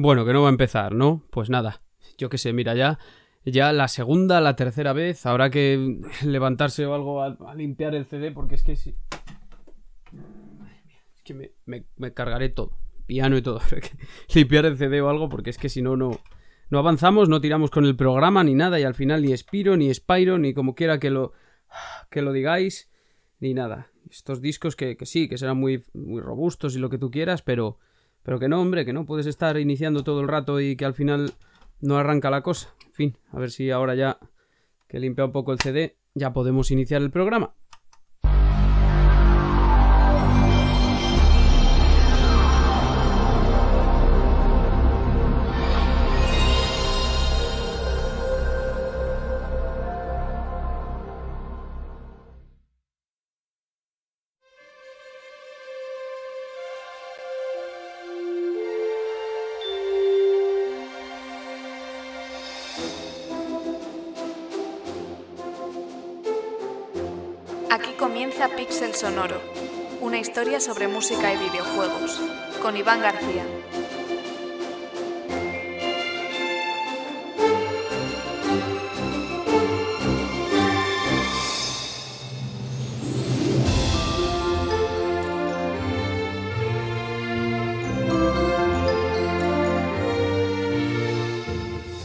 Bueno, que no va a empezar, ¿no? Pues nada, yo qué sé, mira, ya, ya la segunda, la tercera vez, habrá que levantarse o algo a, limpiar el CD porque es que si... Es que me, cargaré todo, piano y todo, limpiar el CD o algo porque es que si no, no... No avanzamos, no tiramos con el programa ni nada y al final ni Spiro, ni Spyro, ni como quiera que lo, que lo digáis, ni nada. Estos discos que, que sí, que serán muy, muy robustos y lo que tú quieras, pero pero que no, hombre, que no puedes estar iniciando todo el rato y que al final no arranca la cosa. En fin, a ver si ahora ya que limpia un poco el CD, ya podemos iniciar el programa. Sobre música y videojuegos, con Iván García.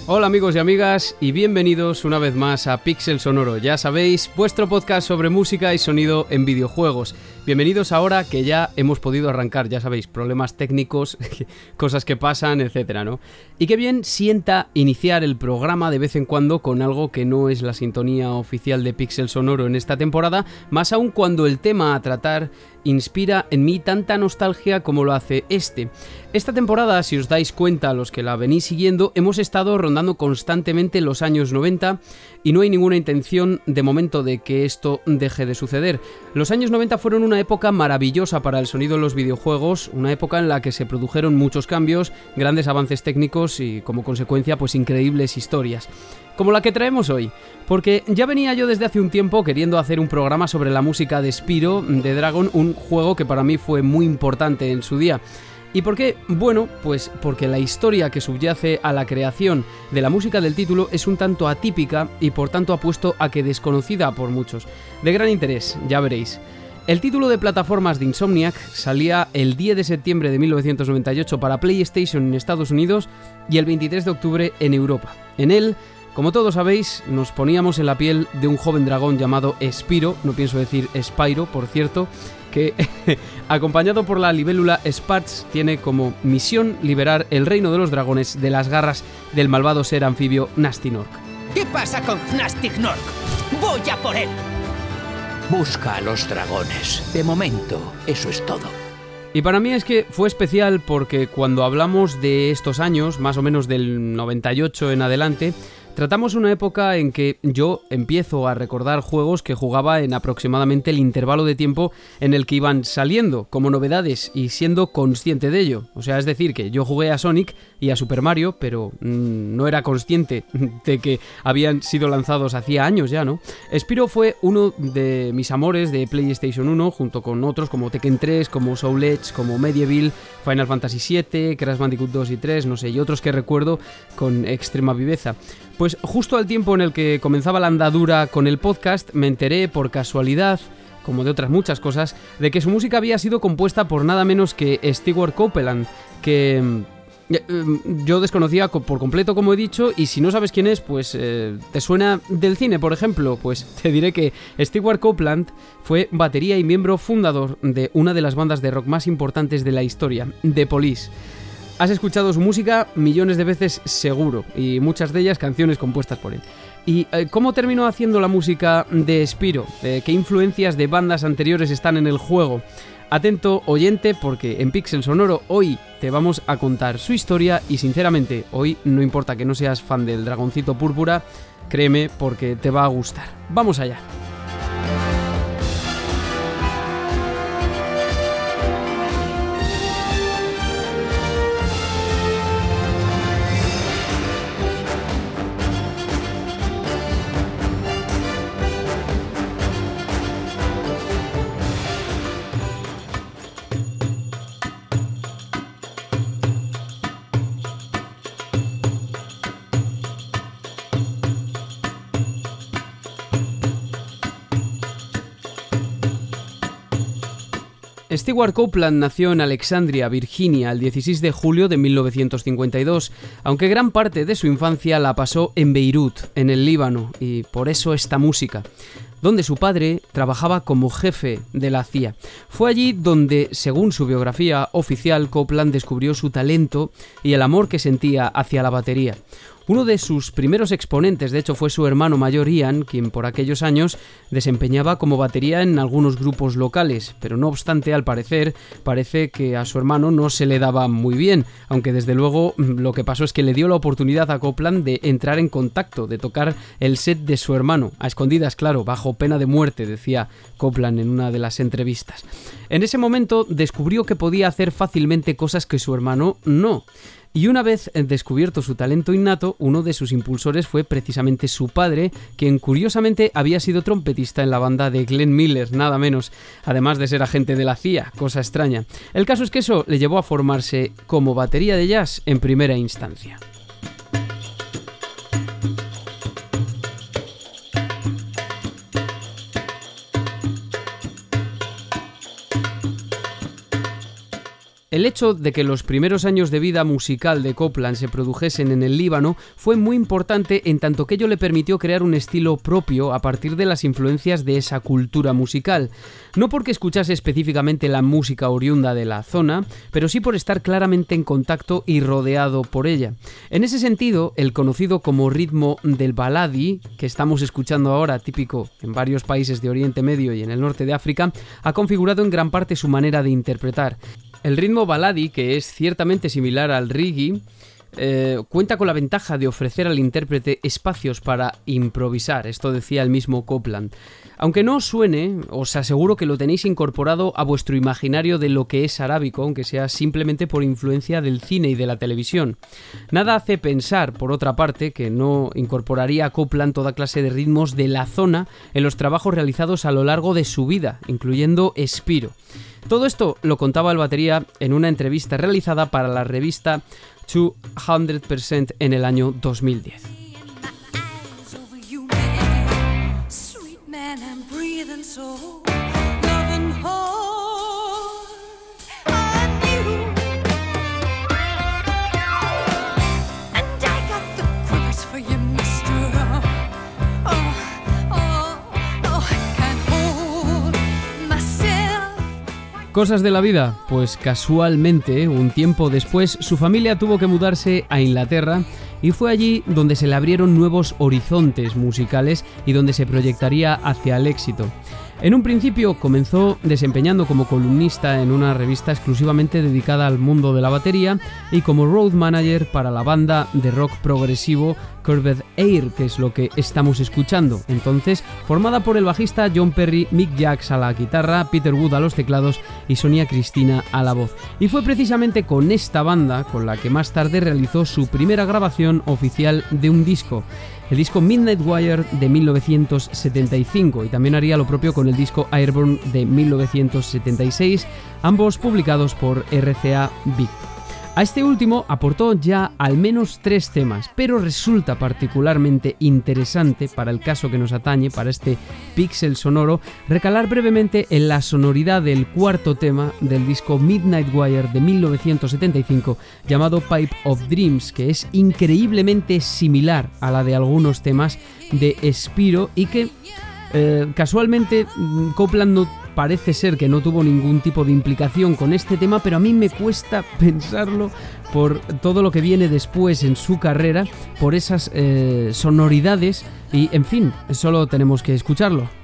Hola amigos y amigas y bienvenidos una vez más a Pixel Sonoro, ya sabéis, vuestro podcast sobre música y sonido en videojuegos. Bienvenidos ahora que ya hemos podido arrancar, ya sabéis, problemas técnicos, cosas que pasan, etcétera, ¿no? Y qué bien sienta iniciar el programa de vez en cuando con algo que no es la sintonía oficial de Pixel Sonoro en esta temporada, más aún cuando el tema a tratar inspira en mí tanta nostalgia como lo hace este. Esta temporada, si os dais cuenta, los que la venís siguiendo, hemos estado rondando constantemente los años 90 y no hay ninguna intención de momento de que esto deje de suceder. Los años 90 fueron una época maravillosa para el sonido de los videojuegos, una época en la que se produjeron muchos cambios, grandes avances técnicos y como consecuencia pues increíbles historias como la que traemos hoy, porque ya venía yo desde hace un tiempo queriendo hacer un programa sobre la música de Spiro de Dragon, un juego que para mí fue muy importante en su día. ¿Y por qué? Bueno, pues porque la historia que subyace a la creación de la música del título es un tanto atípica y por tanto apuesto a que desconocida por muchos. De gran interés, ya veréis. El título de plataformas de Insomniac salía el 10 de septiembre de 1998 para PlayStation en Estados Unidos y el 23 de octubre en Europa. En él como todos sabéis, nos poníamos en la piel de un joven dragón llamado Spiro, no pienso decir Spyro, por cierto, que, acompañado por la libélula Spats, tiene como misión liberar el reino de los dragones de las garras del malvado ser anfibio Nastinork. ¿Qué pasa con Nastinork? ¡Voy a por él! Busca a los dragones. De momento, eso es todo. Y para mí es que fue especial porque cuando hablamos de estos años, más o menos del 98 en adelante, Tratamos una época en que yo empiezo a recordar juegos que jugaba en aproximadamente el intervalo de tiempo en el que iban saliendo como novedades y siendo consciente de ello. O sea, es decir, que yo jugué a Sonic y a Super Mario, pero mm, no era consciente de que habían sido lanzados hacía años ya, ¿no? Spiro fue uno de mis amores de PlayStation 1, junto con otros como Tekken 3, como Soul Edge, como Medieval, Final Fantasy VII, Crash Bandicoot 2 y 3, no sé, y otros que recuerdo con extrema viveza. Pues justo al tiempo en el que comenzaba la andadura con el podcast, me enteré por casualidad, como de otras muchas cosas, de que su música había sido compuesta por nada menos que Stewart Copeland, que mm, mm, yo desconocía por completo, como he dicho, y si no sabes quién es, pues eh, te suena del cine, por ejemplo, pues te diré que Stewart Copeland fue batería y miembro fundador de una de las bandas de rock más importantes de la historia, The Police. Has escuchado su música millones de veces seguro, y muchas de ellas canciones compuestas por él. ¿Y eh, cómo terminó haciendo la música de Spiro? Eh, ¿Qué influencias de bandas anteriores están en el juego? Atento oyente porque en Pixel Sonoro hoy te vamos a contar su historia y sinceramente hoy no importa que no seas fan del dragoncito púrpura, créeme porque te va a gustar. Vamos allá. Stewart Copeland nació en Alexandria, Virginia, el 16 de julio de 1952, aunque gran parte de su infancia la pasó en Beirut, en el Líbano, y por eso esta música donde su padre trabajaba como jefe de la CIA. Fue allí donde, según su biografía oficial, Copland descubrió su talento y el amor que sentía hacia la batería. Uno de sus primeros exponentes, de hecho, fue su hermano mayor Ian, quien por aquellos años desempeñaba como batería en algunos grupos locales, pero no obstante, al parecer, parece que a su hermano no se le daba muy bien, aunque desde luego mm, lo que pasó es que le dio la oportunidad a Copland de entrar en contacto, de tocar el set de su hermano, a escondidas, claro, bajo pena de muerte, decía Copland en una de las entrevistas. En ese momento descubrió que podía hacer fácilmente cosas que su hermano no. Y una vez descubierto su talento innato, uno de sus impulsores fue precisamente su padre, quien curiosamente había sido trompetista en la banda de Glenn Miller, nada menos, además de ser agente de la CIA, cosa extraña. El caso es que eso le llevó a formarse como batería de jazz en primera instancia. El hecho de que los primeros años de vida musical de Copland se produjesen en el Líbano fue muy importante en tanto que ello le permitió crear un estilo propio a partir de las influencias de esa cultura musical. No porque escuchase específicamente la música oriunda de la zona, pero sí por estar claramente en contacto y rodeado por ella. En ese sentido, el conocido como ritmo del baladi, que estamos escuchando ahora, típico en varios países de Oriente Medio y en el norte de África, ha configurado en gran parte su manera de interpretar. El ritmo baladi, que es ciertamente similar al reggae, eh, cuenta con la ventaja de ofrecer al intérprete espacios para improvisar, esto decía el mismo Copland. Aunque no os suene, os aseguro que lo tenéis incorporado a vuestro imaginario de lo que es arábico, aunque sea simplemente por influencia del cine y de la televisión. Nada hace pensar, por otra parte, que no incorporaría a Copland toda clase de ritmos de la zona en los trabajos realizados a lo largo de su vida, incluyendo Espiro. Todo esto lo contaba el batería en una entrevista realizada para la revista 200% en el año 2010. Cosas de la vida, pues casualmente, un tiempo después, su familia tuvo que mudarse a Inglaterra y fue allí donde se le abrieron nuevos horizontes musicales y donde se proyectaría hacia el éxito. En un principio comenzó desempeñando como columnista en una revista exclusivamente dedicada al mundo de la batería y como road manager para la banda de rock progresivo Curved Air, que es lo que estamos escuchando. Entonces, formada por el bajista John Perry, Mick Jacks a la guitarra, Peter Wood a los teclados y Sonia Cristina a la voz. Y fue precisamente con esta banda con la que más tarde realizó su primera grabación oficial de un disco el disco Midnight Wire de 1975 y también haría lo propio con el disco Airborne de 1976, ambos publicados por RCA Victor. A este último aportó ya al menos tres temas, pero resulta particularmente interesante para el caso que nos atañe, para este pixel sonoro, recalar brevemente en la sonoridad del cuarto tema del disco Midnight Wire de 1975 llamado Pipe of Dreams, que es increíblemente similar a la de algunos temas de Spiro y que eh, casualmente mm, Copland no parece ser que no tuvo ningún tipo de implicación con este tema, pero a mí me cuesta pensarlo por todo lo que viene después en su carrera, por esas eh, sonoridades y, en fin, solo tenemos que escucharlo.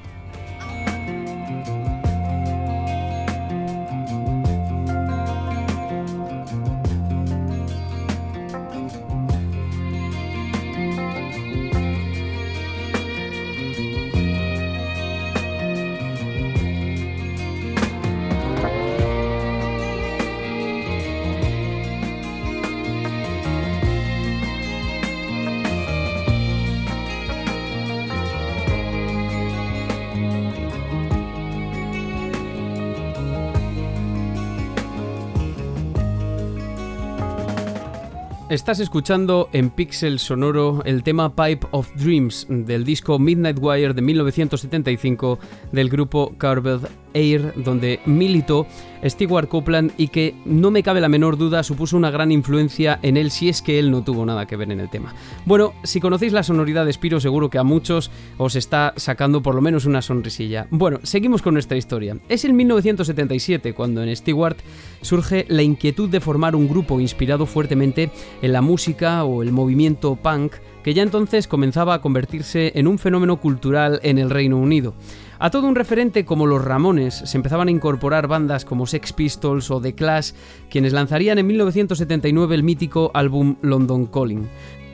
Estás escuchando en Pixel Sonoro el tema Pipe of Dreams del disco Midnight Wire de 1975 del grupo Carved Air, donde militó Stewart Copeland y que no me cabe la menor duda supuso una gran influencia en él si es que él no tuvo nada que ver en el tema. Bueno, si conocéis la sonoridad de Spiro seguro que a muchos os está sacando por lo menos una sonrisilla. Bueno, seguimos con nuestra historia. Es en 1977 cuando en Stewart surge la inquietud de formar un grupo inspirado fuertemente en la música o el movimiento punk que ya entonces comenzaba a convertirse en un fenómeno cultural en el Reino Unido. A todo un referente como los Ramones se empezaban a incorporar bandas como Sex Pistols o The Clash, quienes lanzarían en 1979 el mítico álbum London Calling.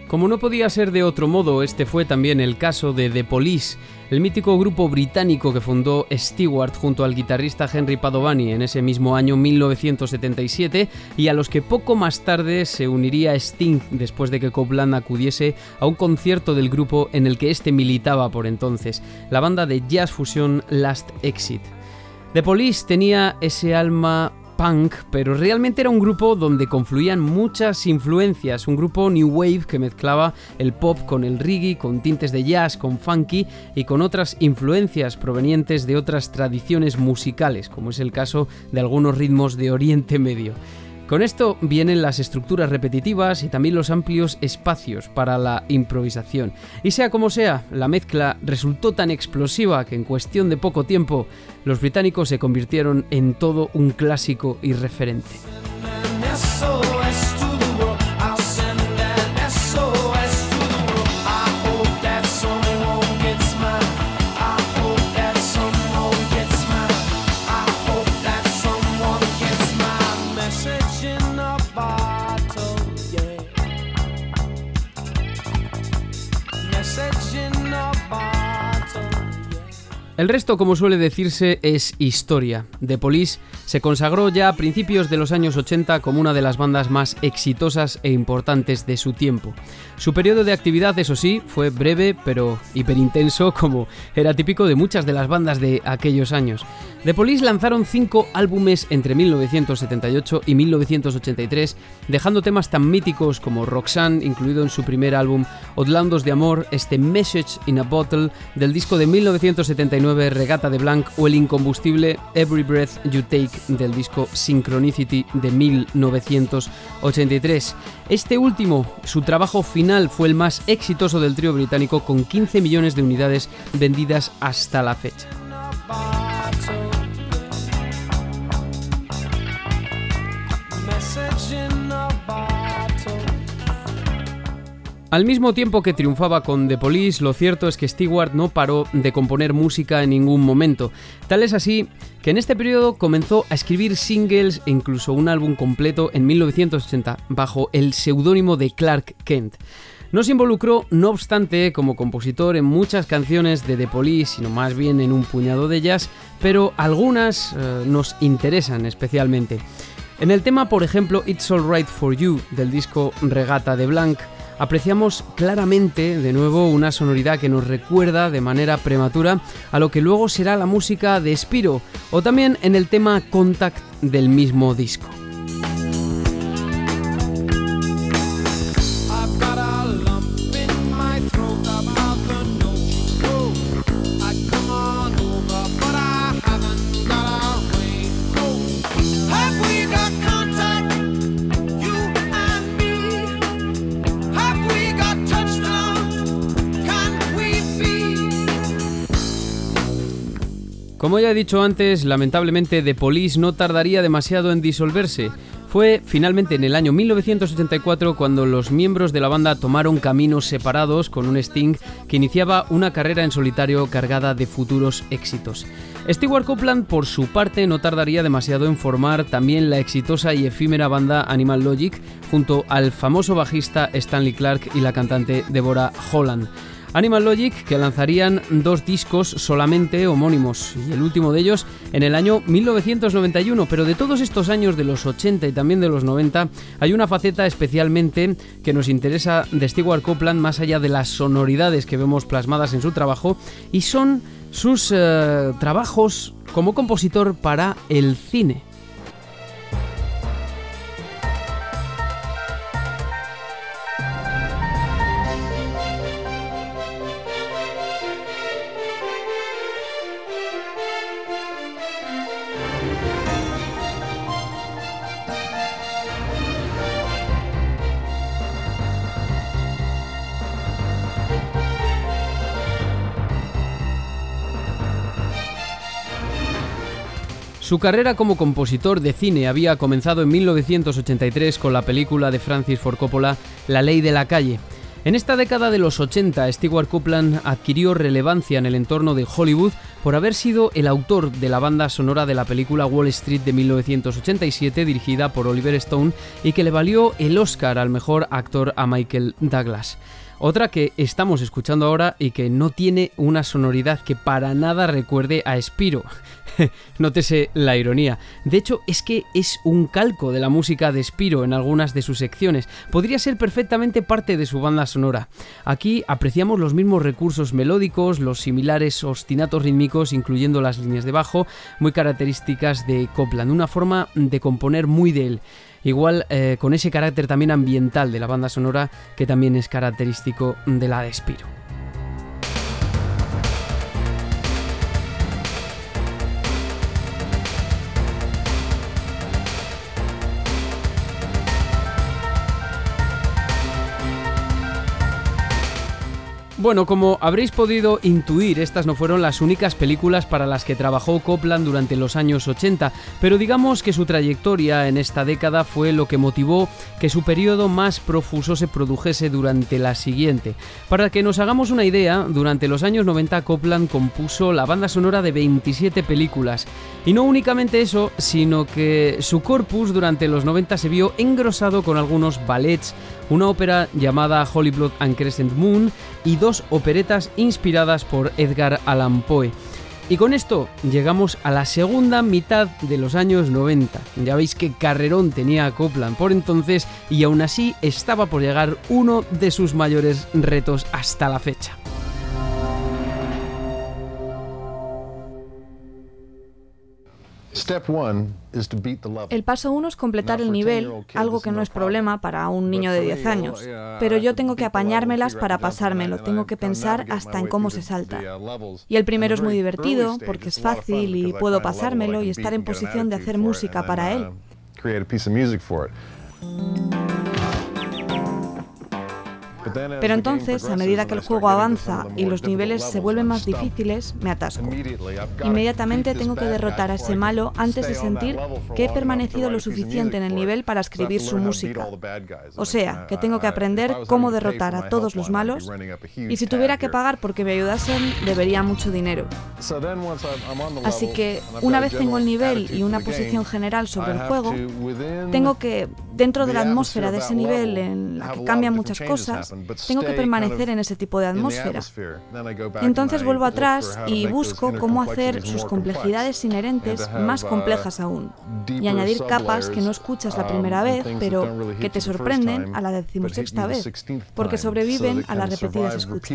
Como no podía ser de otro modo, este fue también el caso de The Police, el mítico grupo británico que fundó Stewart junto al guitarrista Henry Padovani en ese mismo año 1977 y a los que poco más tarde se uniría Sting después de que Copland acudiese a un concierto del grupo en el que este militaba por entonces, la banda de jazz fusión Last Exit. The Police tenía ese alma punk, pero realmente era un grupo donde confluían muchas influencias, un grupo new wave que mezclaba el pop con el reggae, con tintes de jazz, con funky y con otras influencias provenientes de otras tradiciones musicales, como es el caso de algunos ritmos de Oriente Medio. Con esto vienen las estructuras repetitivas y también los amplios espacios para la improvisación. Y sea como sea, la mezcla resultó tan explosiva que en cuestión de poco tiempo los británicos se convirtieron en todo un clásico y referente. El resto, como suele decirse, es historia. The Police se consagró ya a principios de los años 80 como una de las bandas más exitosas e importantes de su tiempo. Su periodo de actividad, eso sí, fue breve pero hiperintenso como era típico de muchas de las bandas de aquellos años. The Police lanzaron cinco álbumes entre 1978 y 1983, dejando temas tan míticos como Roxanne, incluido en su primer álbum, Outlandos de Amor, este Message in a Bottle del disco de 1979 Regata de Blanc o el incombustible Every Breath You Take del disco Synchronicity de 1983. Este último, su trabajo final, fue el más exitoso del trío británico con 15 millones de unidades vendidas hasta la fecha. Al mismo tiempo que triunfaba con The Police, lo cierto es que Stewart no paró de componer música en ningún momento. Tal es así que en este periodo comenzó a escribir singles e incluso un álbum completo en 1980 bajo el seudónimo de Clark Kent. No se involucró, no obstante, como compositor en muchas canciones de The Police, sino más bien en un puñado de ellas, pero algunas eh, nos interesan especialmente. En el tema, por ejemplo, It's Alright for You del disco Regata de Blanc, apreciamos claramente de nuevo una sonoridad que nos recuerda de manera prematura a lo que luego será la música de Spiro o también en el tema Contact del mismo disco. Como ya he dicho antes, lamentablemente The Police no tardaría demasiado en disolverse. Fue finalmente en el año 1984 cuando los miembros de la banda tomaron caminos separados con un Sting que iniciaba una carrera en solitario cargada de futuros éxitos. Stewart Copeland, por su parte, no tardaría demasiado en formar también la exitosa y efímera banda Animal Logic junto al famoso bajista Stanley Clark y la cantante Deborah Holland. Animal Logic que lanzarían dos discos solamente homónimos y el último de ellos en el año 1991, pero de todos estos años de los 80 y también de los 90 hay una faceta especialmente que nos interesa de Stewart Copeland más allá de las sonoridades que vemos plasmadas en su trabajo y son sus eh, trabajos como compositor para el cine. Su carrera como compositor de cine había comenzado en 1983 con la película de Francis Ford Coppola La ley de la calle. En esta década de los 80, Stewart Copeland adquirió relevancia en el entorno de Hollywood por haber sido el autor de la banda sonora de la película Wall Street de 1987 dirigida por Oliver Stone y que le valió el Oscar al mejor actor a Michael Douglas. Otra que estamos escuchando ahora y que no tiene una sonoridad que para nada recuerde a Spiro. Nótese la ironía. De hecho, es que es un calco de la música de Spiro en algunas de sus secciones. Podría ser perfectamente parte de su banda sonora. Aquí apreciamos los mismos recursos melódicos, los similares ostinatos rítmicos, incluyendo las líneas de bajo, muy características de Copland, una forma de componer muy de él. Igual eh, con ese carácter también ambiental de la banda sonora que también es característico de la de Spiro. Bueno, como habréis podido intuir, estas no fueron las únicas películas para las que trabajó Copland durante los años 80, pero digamos que su trayectoria en esta década fue lo que motivó que su periodo más profuso se produjese durante la siguiente. Para que nos hagamos una idea, durante los años 90 Copland compuso la banda sonora de 27 películas. Y no únicamente eso, sino que su corpus durante los 90 se vio engrosado con algunos ballets, una ópera llamada Holy Blood and Crescent Moon y dos operetas inspiradas por Edgar Allan Poe. Y con esto llegamos a la segunda mitad de los años 90. Ya veis que carrerón tenía Copland por entonces y aún así estaba por llegar uno de sus mayores retos hasta la fecha. El paso uno es completar el nivel, algo que no es problema para un niño de 10 años. Pero yo tengo que apañármelas para pasármelo, tengo que pensar hasta en cómo se salta. Uh, y el primero es muy divertido porque es fácil y puedo pasármelo y estar en posición de hacer música para él. Pero entonces, a medida que el juego avanza y los niveles se vuelven más difíciles, me atasco. Inmediatamente tengo que derrotar a ese malo antes de sentir que he permanecido lo suficiente en el nivel para escribir su música. O sea, que tengo que aprender cómo derrotar a todos los malos y si tuviera que pagar porque me ayudasen, debería mucho dinero. Así que, una vez tengo el nivel y una posición general sobre el juego, tengo que, dentro de la atmósfera de ese nivel en la que cambian muchas cosas, tengo que permanecer en ese tipo de atmósfera. Entonces vuelvo atrás y busco cómo hacer sus complejidades inherentes más complejas aún. Y añadir capas que no escuchas la um, primera vez, pero que te sorprenden a la decimosexta vez, porque sobreviven a las repetidas escuchas.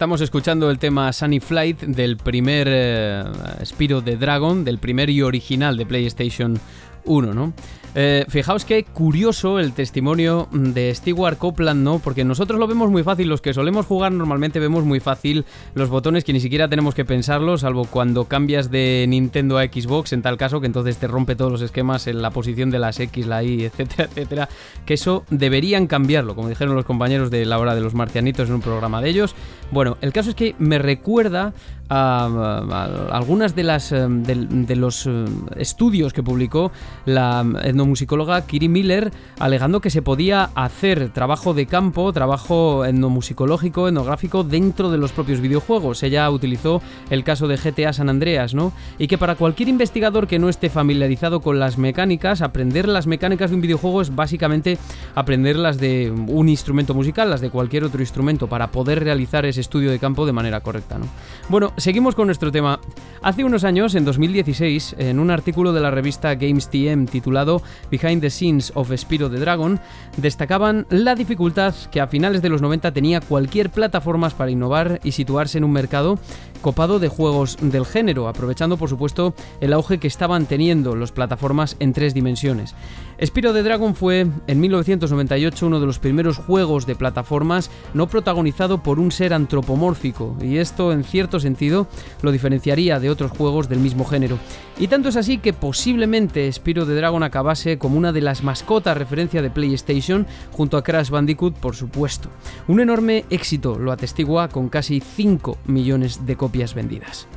Estamos escuchando el tema Sunny Flight del primer eh, Spiro de Dragon, del primer y original de PlayStation 1, ¿no? Eh, fijaos qué curioso el testimonio de Stewart Copeland, ¿no? Porque nosotros lo vemos muy fácil, los que solemos jugar normalmente vemos muy fácil los botones que ni siquiera tenemos que pensarlo, salvo cuando cambias de Nintendo a Xbox, en tal caso que entonces te rompe todos los esquemas en la posición de las X, la Y, etcétera, etcétera. Que eso deberían cambiarlo, como dijeron los compañeros de la hora de los marcianitos en un programa de ellos. Bueno, el caso es que me recuerda a, algunas de las eh, de, los eh, estudios que publicó la etnomusicóloga Kiri Miller alegando que se podía hacer trabajo de campo, trabajo etnomusicológico, etnográfico dentro de los propios videojuegos. Ella utilizó el caso de GTA San Andreas, ¿no? Y que para cualquier investigador que no esté familiarizado con las mecánicas, aprender las mecánicas de un videojuego es básicamente aprender las de un instrumento musical, las de cualquier otro instrumento para poder realizar ese estudio de campo de manera correcta, ¿no? Bueno, seguimos con nuestro tema. Hace unos años, en 2016, en un artículo de la revista Games Titulado Behind the Scenes of Spiro the Dragon, destacaban la dificultad que a finales de los 90 tenía cualquier plataforma para innovar y situarse en un mercado copado de juegos del género, aprovechando por supuesto el auge que estaban teniendo las plataformas en tres dimensiones. Spiro the Dragon fue en 1998 uno de los primeros juegos de plataformas no protagonizado por un ser antropomórfico, y esto en cierto sentido lo diferenciaría de otros juegos del mismo género. Y tanto es así que posiblemente Spiro the Dragon acabase como una de las mascotas referencia de PlayStation, junto a Crash Bandicoot, por supuesto. Un enorme éxito lo atestigua con casi 5 millones de copias vendidas.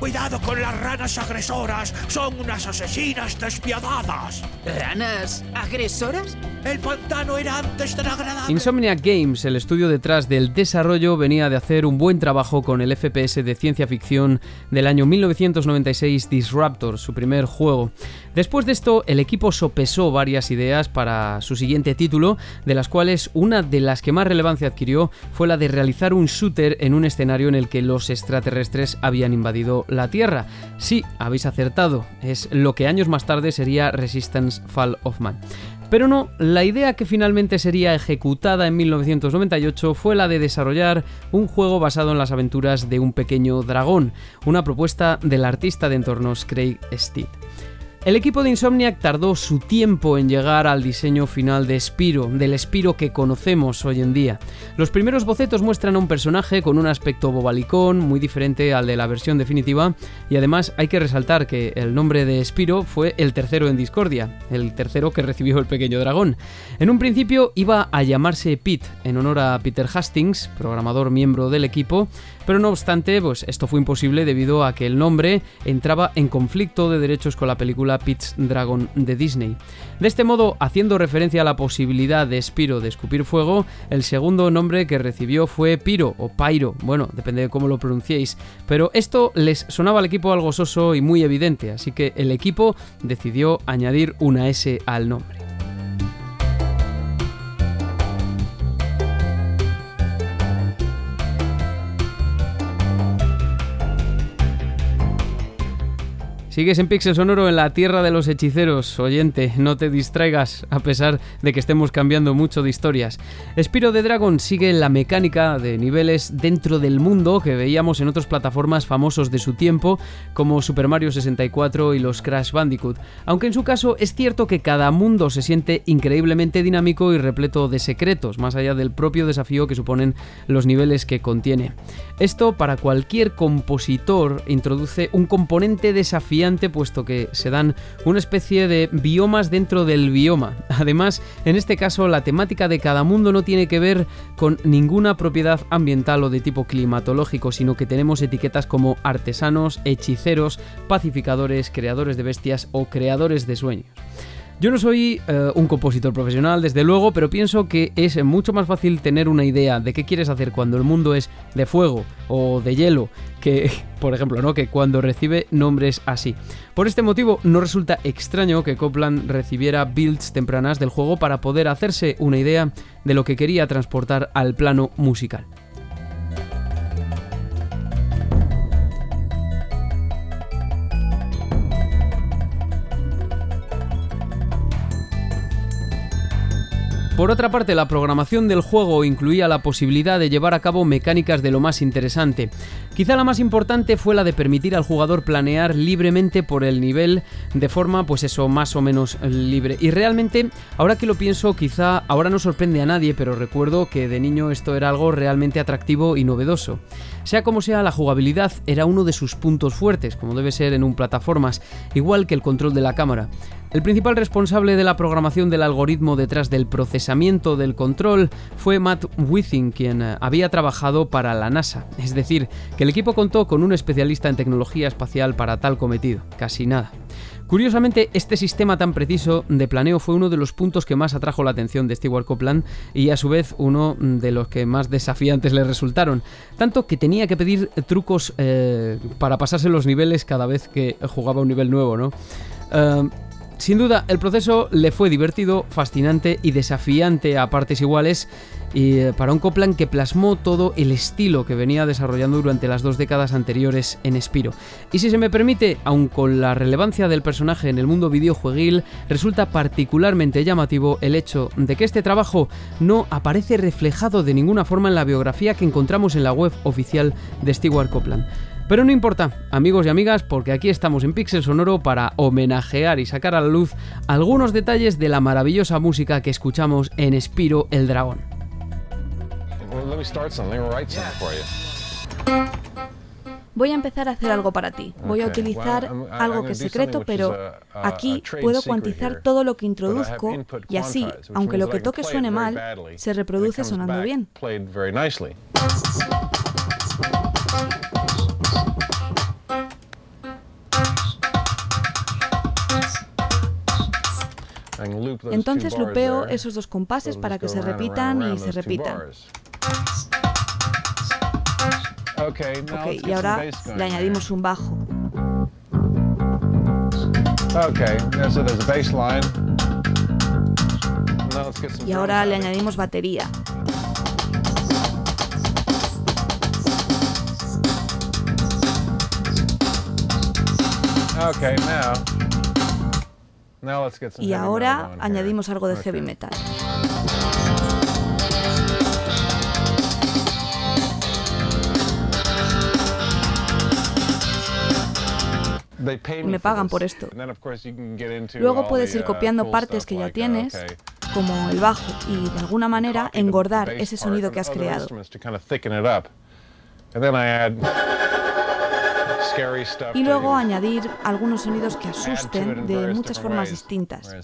Cuidado con las ranas agresoras, son unas asesinas despiadadas. ¿Ranas agresoras? El pantano era antes tan agradable. Insomniac Games, el estudio detrás del desarrollo, venía de hacer un buen trabajo con el FPS de ciencia ficción del año 1996 Disruptor, su primer juego. Después de esto, el equipo sopesó varias ideas para su siguiente título, de las cuales una de las que más relevancia adquirió fue la de realizar un shooter en un escenario en el que los extraterrestres habían invadido la Tierra. Sí, habéis acertado, es lo que años más tarde sería Resistance Fall of Man. Pero no, la idea que finalmente sería ejecutada en 1998 fue la de desarrollar un juego basado en las aventuras de un pequeño dragón, una propuesta del artista de entornos Craig Steed. El equipo de Insomniac tardó su tiempo en llegar al diseño final de Spiro, del Spiro que conocemos hoy en día. Los primeros bocetos muestran a un personaje con un aspecto bobalicón, muy diferente al de la versión definitiva, y además hay que resaltar que el nombre de Spiro fue el tercero en Discordia, el tercero que recibió el pequeño dragón. En un principio iba a llamarse Pete, en honor a Peter Hastings, programador miembro del equipo, pero no obstante, pues esto fue imposible debido a que el nombre entraba en conflicto de derechos con la película Pete's Dragon de Disney. De este modo, haciendo referencia a la posibilidad de Spiro de escupir fuego, el segundo nombre que recibió fue Piro o Pyro, bueno, depende de cómo lo pronunciéis, pero esto les sonaba al equipo algo soso y muy evidente, así que el equipo decidió añadir una S al nombre. Sigues en Pixel Sonoro en la tierra de los hechiceros. Oyente, no te distraigas a pesar de que estemos cambiando mucho de historias. Spiro de Dragon sigue la mecánica de niveles dentro del mundo que veíamos en otras plataformas famosos de su tiempo, como Super Mario 64 y los Crash Bandicoot. Aunque en su caso es cierto que cada mundo se siente increíblemente dinámico y repleto de secretos, más allá del propio desafío que suponen los niveles que contiene. Esto para cualquier compositor introduce un componente desafiante puesto que se dan una especie de biomas dentro del bioma. Además, en este caso la temática de cada mundo no tiene que ver con ninguna propiedad ambiental o de tipo climatológico, sino que tenemos etiquetas como artesanos, hechiceros, pacificadores, creadores de bestias o creadores de sueños. Yo no soy eh, un compositor profesional, desde luego, pero pienso que es mucho más fácil tener una idea de qué quieres hacer cuando el mundo es de fuego o de hielo, que, por ejemplo, ¿no? que cuando recibe nombres así. Por este motivo, no resulta extraño que Copland recibiera builds tempranas del juego para poder hacerse una idea de lo que quería transportar al plano musical. Por otra parte, la programación del juego incluía la posibilidad de llevar a cabo mecánicas de lo más interesante. Quizá la más importante fue la de permitir al jugador planear libremente por el nivel de forma, pues eso, más o menos libre. Y realmente, ahora que lo pienso, quizá ahora no sorprende a nadie, pero recuerdo que de niño esto era algo realmente atractivo y novedoso. Sea como sea, la jugabilidad era uno de sus puntos fuertes, como debe ser en un plataformas, igual que el control de la cámara. El principal responsable de la programación del algoritmo detrás del procesamiento del control fue Matt Withing, quien eh, había trabajado para la NASA. Es decir, que el equipo contó con un especialista en tecnología espacial para tal cometido. Casi nada. Curiosamente, este sistema tan preciso de planeo fue uno de los puntos que más atrajo la atención de Stewart Copeland y a su vez uno de los que más desafiantes le resultaron, tanto que tenía que pedir trucos eh, para pasarse los niveles cada vez que jugaba un nivel nuevo, ¿no? Eh, sin duda, el proceso le fue divertido, fascinante y desafiante a partes iguales y eh, para un Copland que plasmó todo el estilo que venía desarrollando durante las dos décadas anteriores en Spiro. Y si se me permite, aun con la relevancia del personaje en el mundo videojueguil, resulta particularmente llamativo el hecho de que este trabajo no aparece reflejado de ninguna forma en la biografía que encontramos en la web oficial de Stewart Copeland. Pero no importa, amigos y amigas, porque aquí estamos en Pixel Sonoro para homenajear y sacar a la luz algunos detalles de la maravillosa música que escuchamos en Spiro el Dragón. Voy a empezar a hacer algo para ti. Voy a utilizar algo que es secreto, pero aquí puedo cuantizar todo lo que introduzco y así, aunque lo que toque suene mal, se reproduce sonando bien. Entonces lupeo esos dos compases para que se repitan y se repitan. Ok, y ahora le añadimos un bajo. Y ahora le añadimos batería. Okay, now y ahora añadimos algo de heavy metal. Y me pagan por esto. Luego puedes ir uh, copiando partes que ya tienes, como el bajo, y de alguna manera engordar ese sonido que has creado. Y luego añadir algunos sonidos que asusten de muchas formas distintas.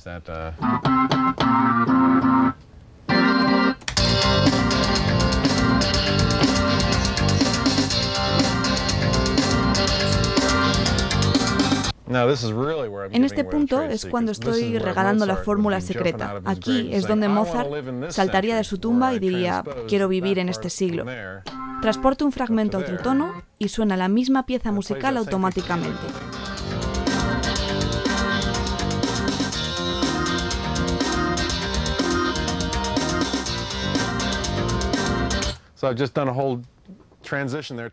En este punto es cuando estoy regalando la fórmula secreta. Aquí es donde Mozart saltaría de su tumba y diría, quiero vivir en este siglo. Transporta un fragmento a otro tono y suena la misma pieza musical automáticamente.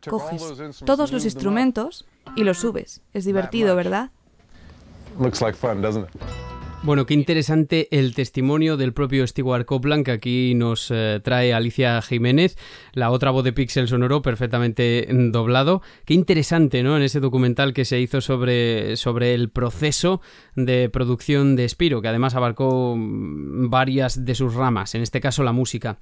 Coges todos los instrumentos y los subes. Es divertido, ¿verdad? Bueno, qué interesante el testimonio del propio Stewart Copeland que aquí nos eh, trae Alicia Jiménez, la otra voz de Pixel Sonoro perfectamente doblado. Qué interesante, ¿no? En ese documental que se hizo sobre, sobre el proceso de producción de Spiro, que además abarcó mm, varias de sus ramas, en este caso la música.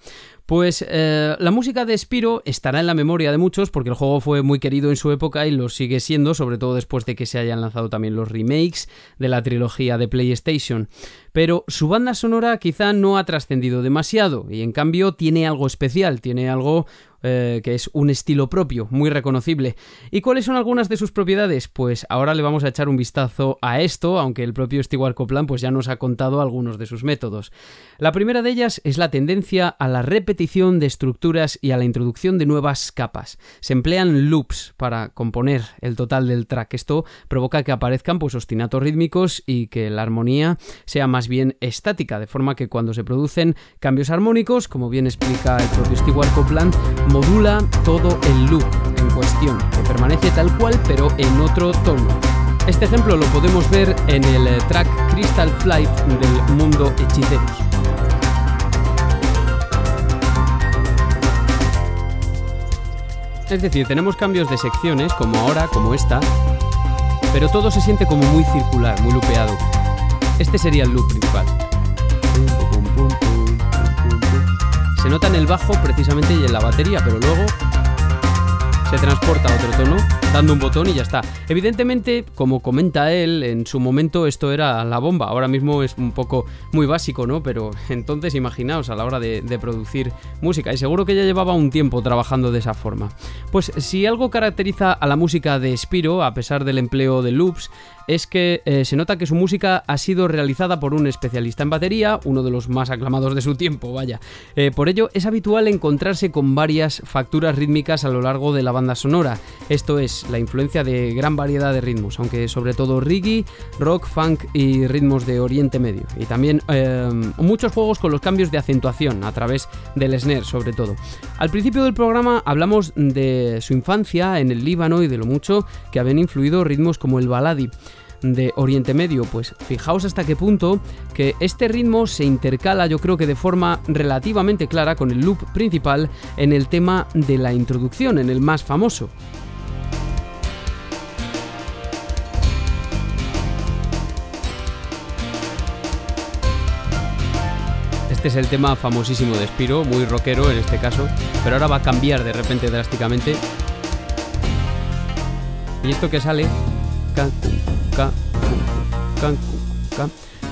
Pues eh, la música de Spiro estará en la memoria de muchos porque el juego fue muy querido en su época y lo sigue siendo, sobre todo después de que se hayan lanzado también los remakes de la trilogía de PlayStation. Pero su banda sonora quizá no ha trascendido demasiado y en cambio tiene algo especial, tiene algo eh, que es un estilo propio, muy reconocible. ¿Y cuáles son algunas de sus propiedades? Pues ahora le vamos a echar un vistazo a esto, aunque el propio Stewart Copeland pues ya nos ha contado algunos de sus métodos. La primera de ellas es la tendencia a la repetición de estructuras y a la introducción de nuevas capas. Se emplean loops para componer el total del track. Esto provoca que aparezcan pues ostinatos rítmicos y que la armonía sea más bien estática, de forma que cuando se producen cambios armónicos, como bien explica el propio Stewart Copeland, modula todo el loop en cuestión, que permanece tal cual pero en otro tono. Este ejemplo lo podemos ver en el eh, track Crystal Flight del mundo hechiceros. Es decir, tenemos cambios de secciones, como ahora, como esta, pero todo se siente como muy circular, muy lupeado. Este sería el loop principal. Nota en el bajo precisamente y en la batería, pero luego se transporta a otro tono dando un botón y ya está. Evidentemente, como comenta él, en su momento esto era la bomba. Ahora mismo es un poco muy básico, ¿no? Pero entonces imaginaos a la hora de, producir música. Y seguro que ya llevaba un tiempo trabajando de esa forma. Pues si algo caracteriza a la música de Spiro, a pesar del empleo de loops, es que eh, se nota que su música ha sido realizada por un especialista en batería, uno de los más aclamados de su tiempo, vaya. Eh, por ello, es habitual encontrarse con varias facturas rítmicas a lo largo de la banda sonora. Esto la influencia de gran variedad de ritmos, aunque sobre todo reggae, rock, funk y ritmos de Oriente Medio. Y también eh, muchos juegos con los cambios de acentuación a través del snare, sobre todo. Al principio del programa hablamos de su infancia en el Líbano y de lo mucho que habían influido ritmos como el baladi de Oriente Medio. Pues fijaos hasta qué punto que este ritmo se intercala yo creo que de forma relativamente clara con el loop principal en el tema de la introducción, en el más famoso. Este es el tema famosísimo de Spiro, muy rockero en este caso, pero ahora va a cambiar de repente drásticamente. Y esto que sale...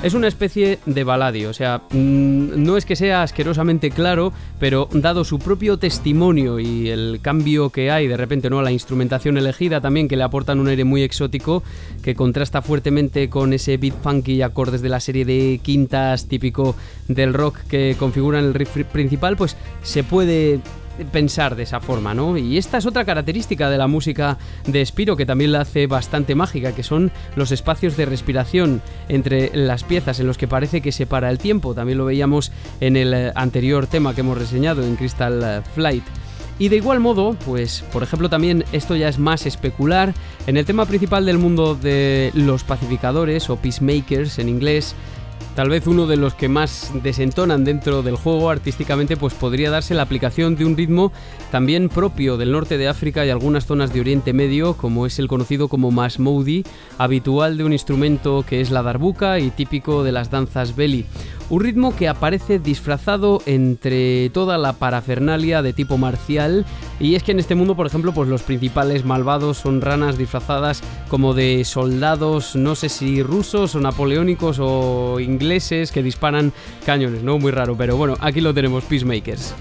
Es una especie de baladio, o sea, mm, no es que sea asquerosamente claro, pero dado su propio testimonio y el cambio que hay de repente, ¿no? La instrumentación elegida también, que le aportan un aire muy exótico, que contrasta fuertemente con ese beat funky y acordes de la serie de quintas típico del rock que configuran el riff principal, pues se puede pensar de esa forma, ¿no? Y esta es otra característica de la música de Spiro que también la hace bastante mágica, que son los espacios de respiración entre las piezas en los que parece que se para el tiempo. También lo veíamos en el eh, anterior tema que hemos reseñado en Crystal eh, Flight. Y de igual modo, pues por ejemplo también esto ya es más especular, en el tema principal del mundo de los pacificadores o peacemakers en inglés, Tal vez uno de los que más desentonan dentro del juego artísticamente pues podría darse la aplicación de un ritmo también propio del norte de África y algunas zonas de Oriente Medio, como es el conocido como masmoudi, habitual de un instrumento que es la darbuka y típico de las danzas belly. Un ritmo que aparece disfrazado entre toda la parafernalia de tipo marcial y es que en este mundo, por ejemplo, pues los principales malvados son ranas disfrazadas como de soldados, no sé si rusos o napoleónicos o ingleses que disparan cañones, ¿no? Muy raro, pero bueno, aquí lo tenemos, Peacemakers.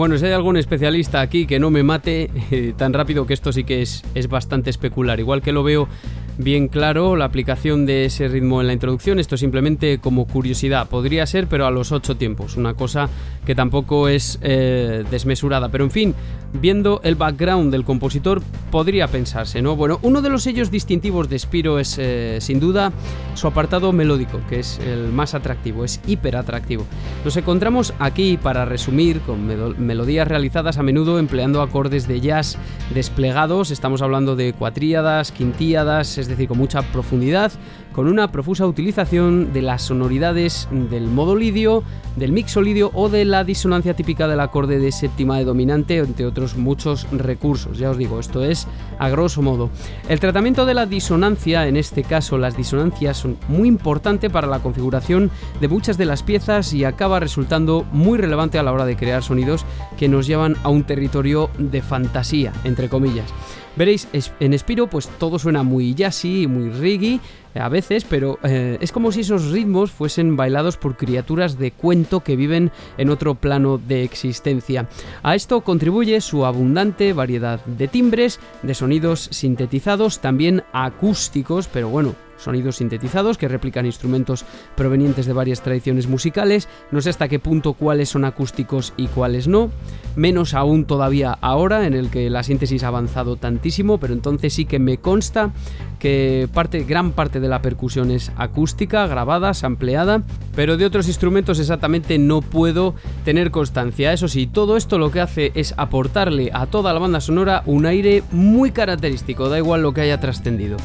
Bueno, si hay algún especialista aquí que no me mate eh, tan rápido que esto sí que es, es bastante especular. Igual que lo veo bien claro la aplicación de ese ritmo en la introducción. Esto simplemente como curiosidad. Podría ser, pero a los ocho tiempos. Una cosa que tampoco es eh, desmesurada. Pero en fin, viendo el background del compositor, podría pensarse, ¿no? Bueno, uno de los sellos distintivos de Spiro es eh, sin duda su apartado melódico, que es el más atractivo, es hiper atractivo. Nos encontramos aquí, para resumir, con melodías realizadas a menudo empleando acordes de jazz desplegados. Estamos hablando de cuatríadas, quintíadas, decir, con mucha profundidad, con una profusa utilización de las sonoridades del modo lidio, del mixolidio o de la disonancia típica del acorde de séptima de dominante, entre otros muchos recursos. Ya os digo, esto es a grosso modo. El tratamiento de la disonancia, en este caso las disonancias, son muy importante para la configuración de muchas de las piezas y acaba resultando muy relevante a la hora de crear sonidos que nos llevan a un territorio de fantasía, entre comillas. Veréis, en Spiro pues todo suena muy jazzy, muy reggae a veces, pero eh, es como si esos ritmos fuesen bailados por criaturas de cuento que viven en otro plano de existencia. A esto contribuye su abundante variedad de timbres, de sonidos sintetizados, también acústicos, pero bueno, sonidos sintetizados que replican instrumentos provenientes de varias tradiciones musicales, no sé hasta qué punto cuáles son acústicos y cuáles no, menos aún todavía ahora en el que la síntesis ha avanzado tantísimo, pero entonces sí que me consta que parte, gran parte de la percusión es acústica, grabada, sampleada, pero de otros instrumentos exactamente no puedo tener constancia. Eso sí, todo esto lo que hace es aportarle a toda la banda sonora un aire muy característico, da igual lo que haya trascendido.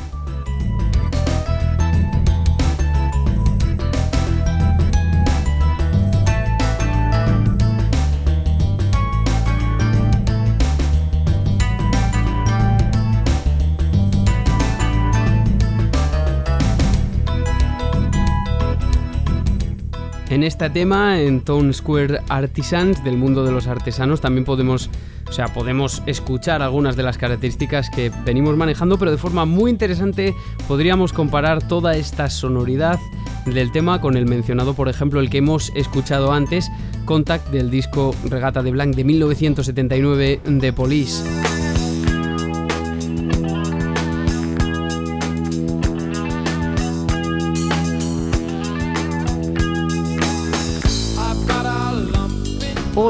En este tema, en Town Square Artisans, del mundo de los artesanos, también podemos, o sea, podemos escuchar algunas de las características que venimos manejando, pero de forma muy interesante podríamos comparar toda esta sonoridad del tema con el mencionado, por ejemplo, el que hemos escuchado antes, Contact del disco Regata de Blanc de 1979 de Police.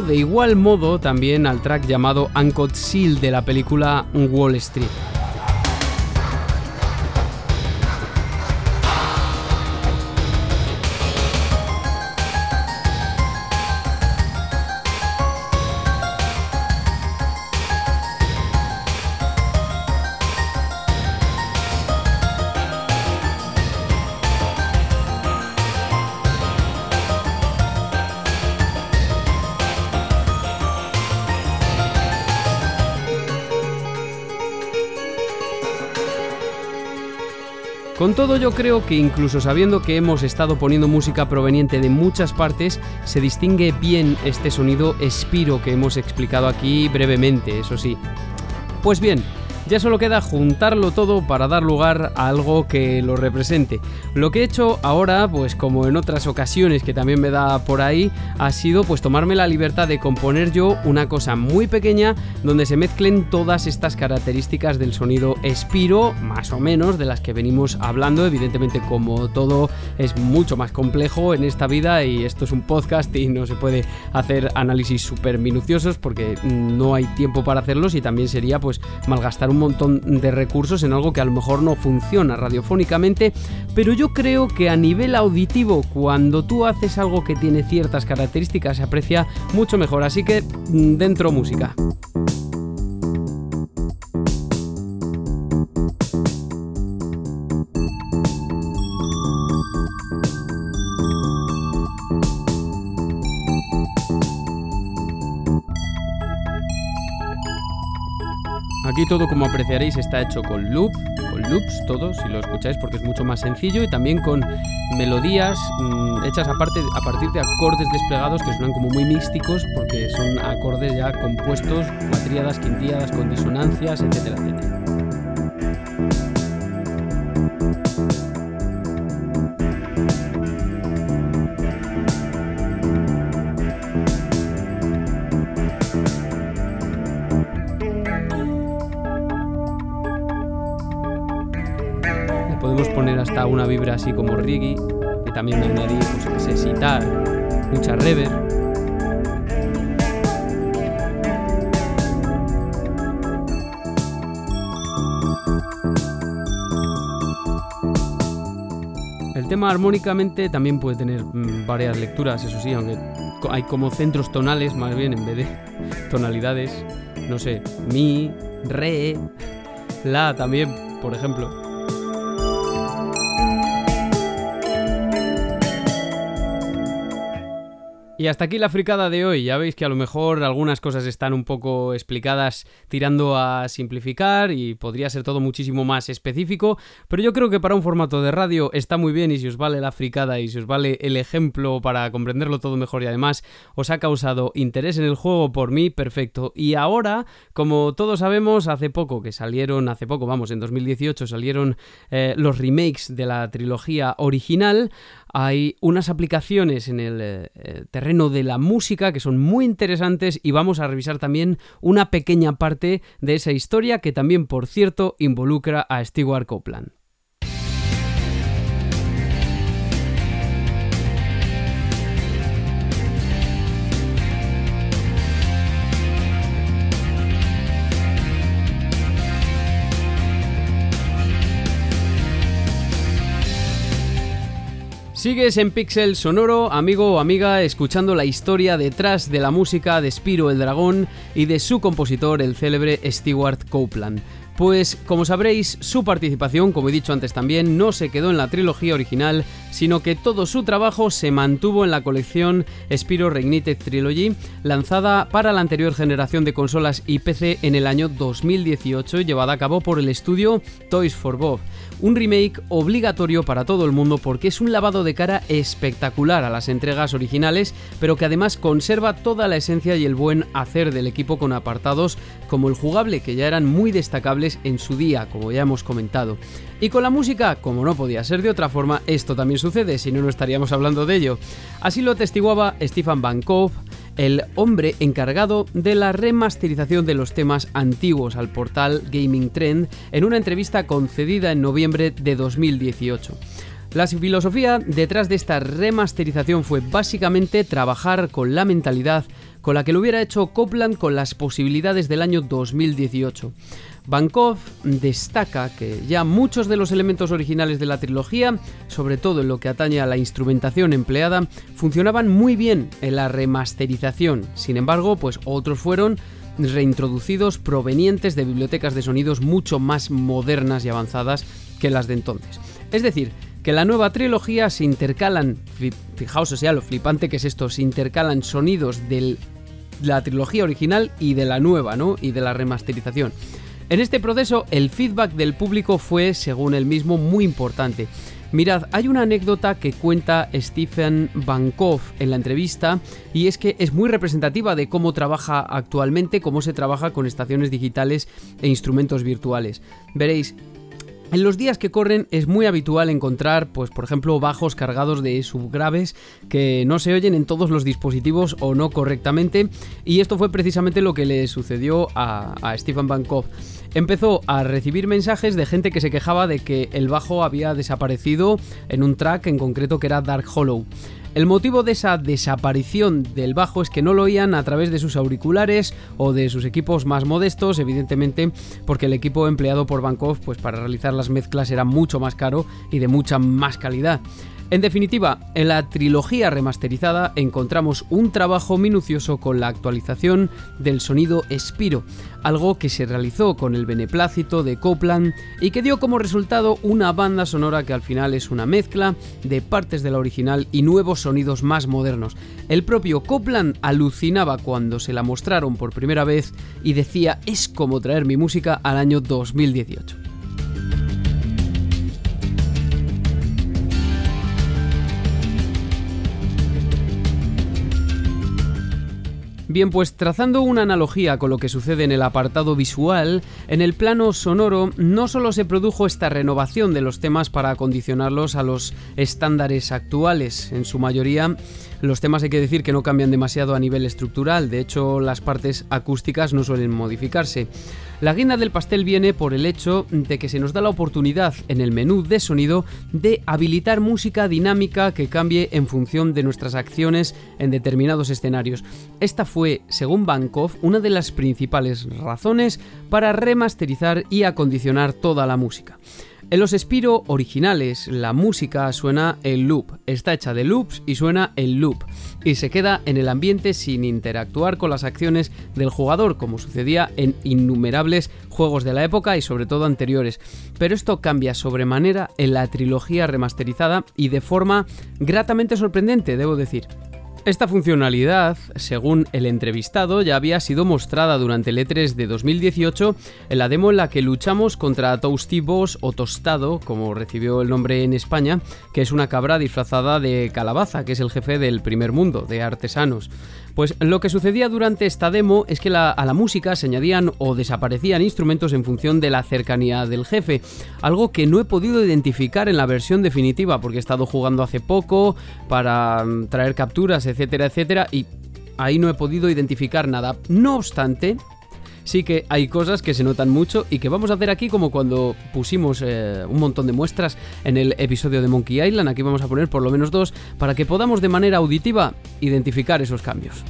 De igual modo también al track llamado Uncut Seal de la película Wall Street. Todo yo creo que incluso sabiendo que hemos estado poniendo música proveniente de muchas partes, se distingue bien este sonido espiro que hemos explicado aquí brevemente, eso sí. Pues bien, ya solo queda juntarlo todo para dar lugar a algo que lo represente. Lo que he hecho ahora, pues como en otras ocasiones que también me da por ahí, ha sido pues tomarme la libertad de componer yo una cosa muy pequeña donde se mezclen todas estas características del sonido Espiro, más o menos, de las que venimos hablando. Evidentemente, como todo es mucho más complejo en esta vida y esto es un podcast y no se puede hacer análisis súper minuciosos porque no hay tiempo para hacerlos y también sería pues malgastar un un montón de recursos en algo que a lo mejor no funciona radiofónicamente, pero yo creo que a nivel auditivo, cuando tú haces algo que tiene ciertas características, se aprecia mucho mejor. Así que mm, dentro música. Aquí todo, como apreciaréis, está hecho con loop, con loops, todo, si lo escucháis, porque es mucho más sencillo y también con melodías mm, hechas aparte, a partir de acordes desplegados que suenan como muy místicos, porque son acordes ya compuestos, cuatriadas, quintiadas, con disonancias, etcétera, etcétera. Una vibra así como reggae, que también me añadí, pues, que mucha reverb. El tema armónicamente también puede tener mm, varias lecturas, eso sí, aunque hay como centros tonales más bien en vez de tonalidades. No sé, mi, re, la también, por ejemplo. Y hasta aquí la fricada de hoy. Ya veis que a lo mejor algunas cosas están un poco explicadas tirando a simplificar y podría ser todo muchísimo más específico, pero yo creo que para un formato de radio está muy bien y si os vale la fricada y si os vale el ejemplo para comprenderlo todo mejor y además os ha causado interés en el juego por mí, perfecto. Y ahora, como todos sabemos, hace poco que salieron, hace poco, vamos, en 2018 salieron eh, los remakes de la trilogía original, hay unas aplicaciones en el eh, terreno de la música que son muy interesantes y vamos a revisar también una pequeña parte de esa historia que también, por cierto, involucra a Stewart Copeland. Sigues en Pixel Sonoro, amigo o amiga, escuchando la historia detrás de la música de Spiro el Dragón y de su compositor, el célebre Stewart Copeland. Pues como sabréis, su participación, como he dicho antes también, no se quedó en la trilogía original, sino que todo su trabajo se mantuvo en la colección Spiro Reignited Trilogy, lanzada para la anterior generación de consolas y PC en el año 2018 y llevada a cabo por el estudio Toys for Bob. Un remake obligatorio para todo el mundo porque es un lavado de cara espectacular a las entregas originales, pero que además conserva toda la esencia y el buen hacer del equipo con apartados como el jugable, que ya eran muy destacables en su día, como ya hemos comentado. Y con la música, como no podía ser de otra forma, esto también sucede, si no, no estaríamos hablando de ello. Así lo atestiguaba Stefan Bankov, el hombre encargado de la remasterización de los temas antiguos al portal Gaming Trend en una entrevista concedida en noviembre de 2018. La filosofía detrás de esta remasterización fue básicamente trabajar con la mentalidad con la que lo hubiera hecho Copland con las posibilidades del año 2018. Bankov destaca que ya muchos de los elementos originales de la trilogía, sobre todo en lo que atañe a la instrumentación empleada, funcionaban muy bien en la remasterización. Sin embargo, pues otros fueron reintroducidos provenientes de bibliotecas de sonidos mucho más modernas y avanzadas que las de entonces. Es decir, que la nueva trilogía se intercalan, fijaos o sea lo flipante que es esto, se intercalan sonidos de la trilogía original y de la nueva, ¿no? Y de la remasterización. En este proceso, el feedback del público fue, según él mismo, muy importante. Mirad, hay una anécdota que cuenta Stephen Bankov en la entrevista y es que es muy representativa de cómo trabaja actualmente, cómo se trabaja con estaciones digitales e instrumentos virtuales. Veréis, en los días que corren es muy habitual encontrar, pues por ejemplo, bajos cargados de subgraves que no se oyen en todos los dispositivos o no correctamente, y esto fue precisamente lo que le sucedió a, a Stephen Bankov. Empezó a recibir mensajes de gente que se quejaba de que el bajo había desaparecido en un track en concreto que era Dark Hollow. El motivo de esa desaparición del bajo es que no lo oían a través de sus auriculares o de sus equipos más modestos, evidentemente porque el equipo empleado por Bankov pues para realizar las mezclas era mucho más caro y de mucha más calidad. En definitiva, en la trilogía remasterizada encontramos un trabajo minucioso con la actualización del sonido Spiro, algo que se realizó con el beneplácito de Copland y que dio como resultado una banda sonora que al final es una mezcla de partes de la original y nuevos sonidos más modernos. El propio Copland alucinaba cuando se la mostraron por primera vez y decía es como traer mi música al año 2018. Bien, pues trazando una analogía con lo que sucede en el apartado visual, en el plano sonoro no solo se produjo esta renovación de los temas para acondicionarlos a los estándares actuales, en su mayoría los temas hay que decir que no cambian demasiado a nivel estructural, de hecho las partes acústicas no suelen modificarse. La guinda del pastel viene por el hecho de que se nos da la oportunidad en el menú de sonido de habilitar música dinámica que cambie en función de nuestras acciones en determinados escenarios. Esta fue, según Bankov, una de las principales razones para remasterizar y acondicionar toda la música. En los Spiro originales, la música suena en loop, está hecha de loops y suena en loop, y se queda en el ambiente sin interactuar con las acciones del jugador, como sucedía en innumerables juegos de la época y sobre todo anteriores. Pero esto cambia sobremanera en la trilogía remasterizada y de forma gratamente sorprendente, debo decir. Esta funcionalidad, según el entrevistado, ya había sido mostrada durante el E3 de 2018 en la demo en la que luchamos contra Toasty Boss o Tostado, como recibió el nombre en España, que es una cabra disfrazada de calabaza, que es el jefe del primer mundo, de artesanos. Pues lo que sucedía durante esta demo es que a la música se añadían o desaparecían instrumentos en función de la cercanía del jefe, algo que no he podido identificar en la versión definitiva porque he estado jugando hace poco para mm, traer capturas, etcétera, etcétera, y ahí no he podido identificar nada. No obstante, sí que hay cosas que se notan mucho y que vamos a hacer aquí como cuando pusimos eh, un montón de muestras en el episodio de Monkey Island. Aquí vamos a poner por lo menos dos para que podamos de manera auditiva identificar esos cambios.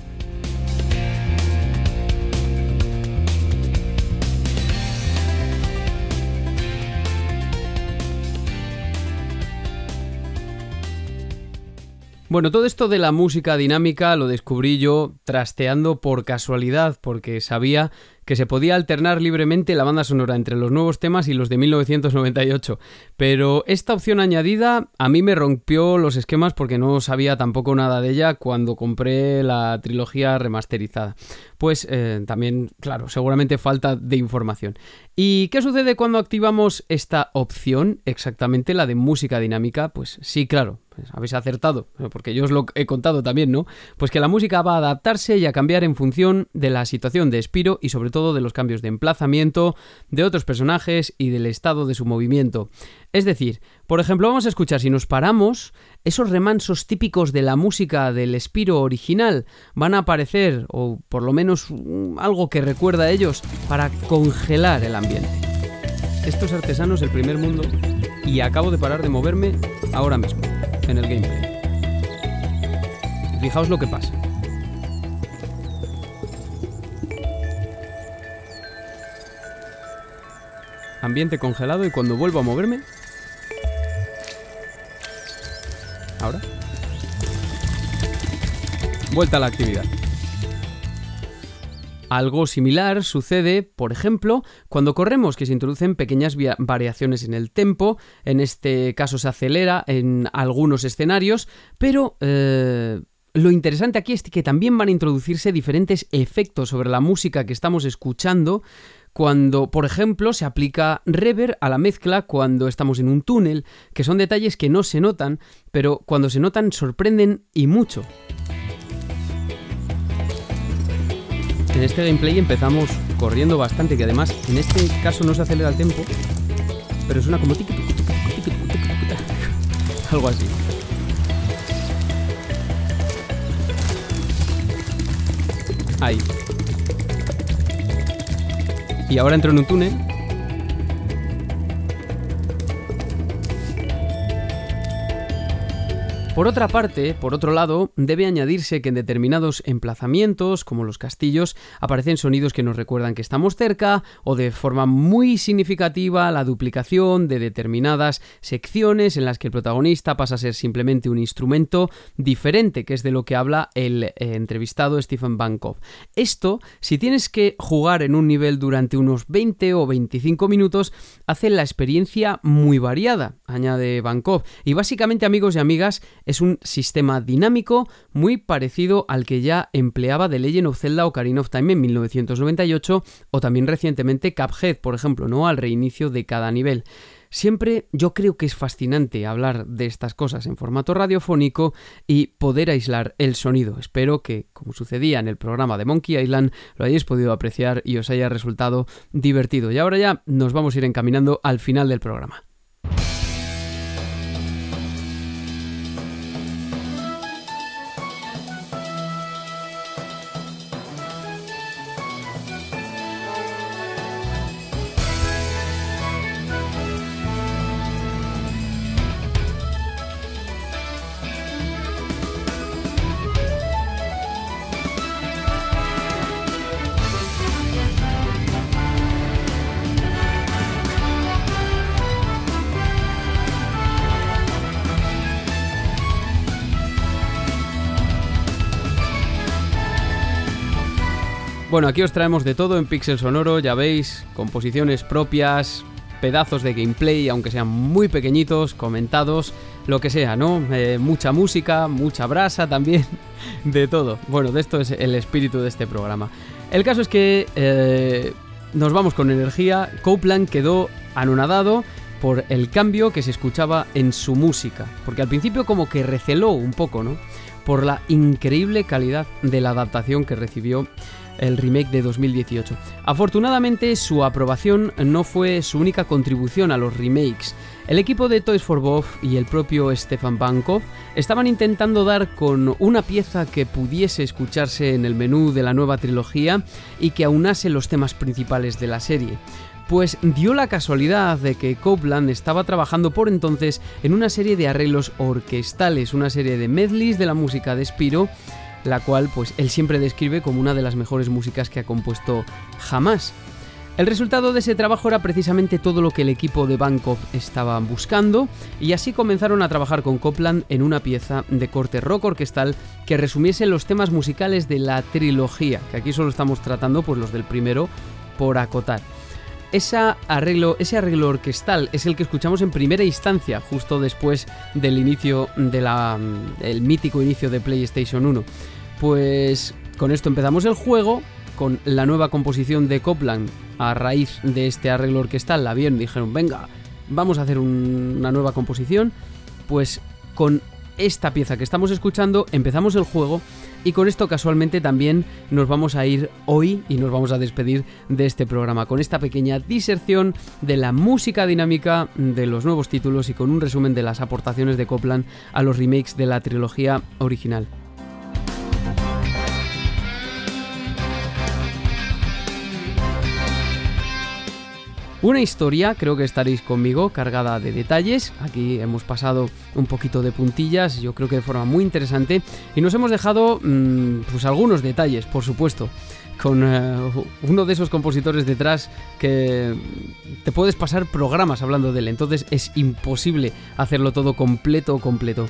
Bueno, todo esto de la música dinámica lo descubrí yo trasteando por casualidad, porque sabía que se podía alternar libremente la banda sonora entre los nuevos temas y los de 1998. Pero esta opción añadida a mí me rompió los esquemas porque no sabía tampoco nada de ella cuando compré la trilogía remasterizada. Pues eh, también, claro, seguramente falta de información. ¿Y qué sucede cuando activamos esta opción, exactamente la de música dinámica? Pues sí, claro, pues habéis acertado, porque yo os lo he contado también, ¿no? Pues que la música va a adaptarse y a cambiar en función de la situación de Spiro y sobre todo de los cambios de emplazamiento, de otros personajes y del estado de su movimiento. Es decir, por ejemplo, vamos a escuchar si nos paramos, esos remansos típicos de la música del Spiro original van a aparecer, o por lo menos mm, algo que recuerda a ellos, para congelar el ambiente. Estos artesanos del primer mundo y acabo de parar de moverme ahora mismo en el gameplay. Fijaos lo que pasa. Ambiente congelado y cuando vuelvo a moverme... Ahora. Vuelta a la actividad. Algo similar sucede, por ejemplo, cuando corremos, que se introducen pequeñas variaciones en el tempo, en este caso se acelera en algunos escenarios, pero eh, lo interesante aquí es que también van a introducirse diferentes efectos sobre la música que estamos escuchando, cuando, por ejemplo, se aplica reverb a la mezcla cuando estamos en un túnel, que son detalles que no se notan, pero cuando se notan sorprenden y mucho. En este gameplay empezamos corriendo bastante, que además en este caso no se acelera el tempo, pero suena como algo así. Ahí. Y ahora entro en un túnel Por otra parte, por otro lado, debe añadirse que en determinados emplazamientos, como los castillos, aparecen sonidos que nos recuerdan que estamos cerca o de forma muy significativa la duplicación de determinadas secciones en las que el protagonista pasa a ser simplemente un instrumento diferente, que es de lo que habla el eh, entrevistado Stephen Bankov. Esto, si tienes que jugar en un nivel durante unos 20 o 25 minutos, hace la experiencia muy variada, añade Bankov. Y básicamente, amigos y amigas, es un sistema dinámico muy parecido al que ya empleaba The Legend of Zelda Ocarina of Time en 1998 o también recientemente Cuphead, por ejemplo, ¿no? Al reinicio de cada nivel. Siempre yo creo que es fascinante hablar de estas cosas en formato radiofónico y poder aislar el sonido. Espero que, como sucedía en el programa de Monkey Island, lo hayáis podido apreciar y os haya resultado divertido. Y ahora ya nos vamos a ir encaminando al final del programa. Bueno, aquí os traemos de todo en Pixel Sonoro, ya veis, composiciones propias, pedazos de gameplay, aunque sean muy pequeñitos, comentados, lo que sea, ¿no? Eh, mucha música, mucha brasa también, de todo. Bueno, de esto es el espíritu de este programa. El caso es que eh, nos vamos con energía. Copeland quedó anonadado por el cambio que se escuchaba en su música, porque al principio como que receló un poco, ¿no? Por la increíble calidad de la adaptación que recibió el remake de 2018. Afortunadamente, su aprobación no fue su única contribución a los remakes. El equipo de Toys for Bob y el propio Stefan Bankov estaban intentando dar con una pieza que pudiese escucharse en el menú de la nueva trilogía y que aunase los temas principales de la serie. Pues dio la casualidad de que Copeland estaba trabajando por entonces en una serie de arreglos orquestales, una serie de medleys de la música de Spiro la cual pues él siempre describe como una de las mejores músicas que ha compuesto jamás. El resultado de ese trabajo era precisamente todo lo que el equipo de Bangkok estaba buscando y así comenzaron a trabajar con Copland en una pieza de corte rock orquestal que resumiese los temas musicales de la trilogía, que aquí solo estamos tratando pues los del primero por acotar. arreglo, ese arreglo orquestal es el que escuchamos en primera instancia, justo después del inicio del mítico inicio de PlayStation 1. Pues con esto empezamos el juego, con la nueva composición de Copland a raíz de este arreglo orquestal. La vieron dijeron, venga, vamos a hacer una nueva composición. Pues con esta pieza que estamos escuchando empezamos el juego y con esto casualmente también nos vamos a ir hoy y nos vamos a despedir de este programa con esta pequeña diserción de la música dinámica de los nuevos títulos y con un resumen de las aportaciones de Copland a los remakes de la trilogía original. Una historia, creo que estaréis conmigo, cargada de detalles. Aquí hemos pasado un poquito de puntillas, yo creo que de forma muy interesante. Y nos hemos dejado mm, pues algunos detalles, por supuesto. Con eh, uno de esos compositores detrás que te puedes pasar programas hablando de él. Entonces es imposible hacerlo todo completo, completo.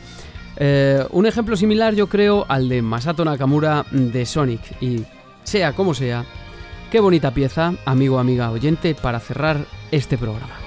Eh, un ejemplo similar yo creo al de Masato Nakamura de Sonic. Y sea como sea, Qué bonita pieza, amigo, amiga, oyente, para cerrar este programa.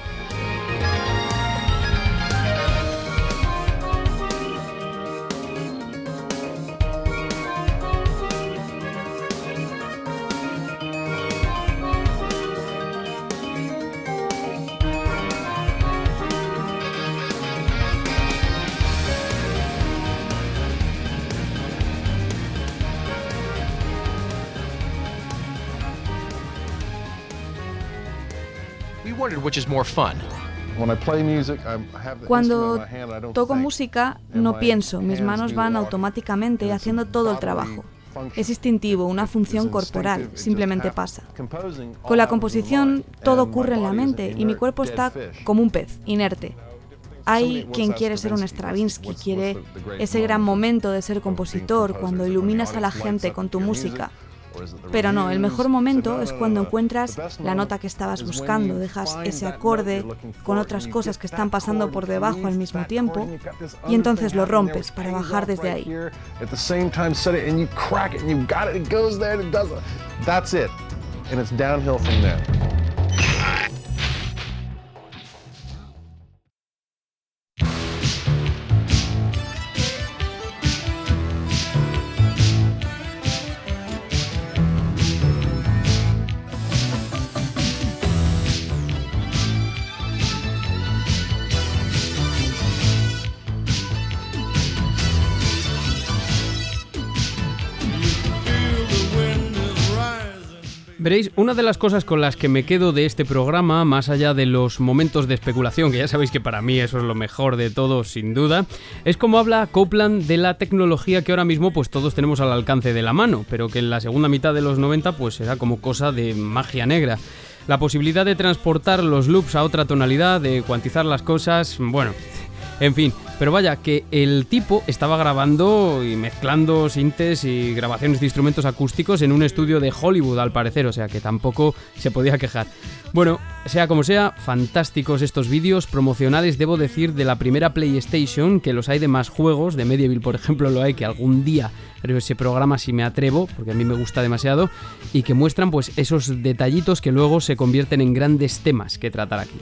Cuando toco música, no pienso, mis manos van automáticamente haciendo todo el trabajo. Es instintivo, una función corporal, simplemente pasa. Con la composición todo ocurre en la mente y mi cuerpo está como un pez, inerte. Hay quien quiere ser un Stravinsky, quiere ese gran momento de ser compositor, cuando iluminas a la gente con tu música. Pero no, el mejor momento es cuando encuentras la nota que estabas buscando, dejas ese acorde con otras cosas que están pasando por debajo al mismo tiempo y entonces lo rompes para bajar desde ahí. That's it. And it's downhill from there. Veréis, una de las cosas con las que me quedo de este programa, más allá de los momentos de especulación, que ya sabéis que para mí eso es lo mejor de todo, sin duda, es como habla Copland de la tecnología que ahora mismo pues todos tenemos al alcance de la mano, pero que en la segunda mitad de los 90 pues era como cosa de magia negra. La posibilidad de transportar los loops a otra tonalidad, de cuantizar las cosas, bueno, en fin, pero vaya, que el tipo estaba grabando y mezclando sintes y grabaciones de instrumentos acústicos en un estudio de Hollywood, al parecer, o sea que tampoco se podía quejar. Bueno, sea como sea, fantásticos estos vídeos promocionales, debo decir, de la primera PlayStation, que los hay de más juegos, de Medieval por ejemplo lo hay, que algún día ese programa si me atrevo, porque a mí me gusta demasiado, y que muestran pues esos detallitos que luego se convierten en grandes temas que tratar aquí.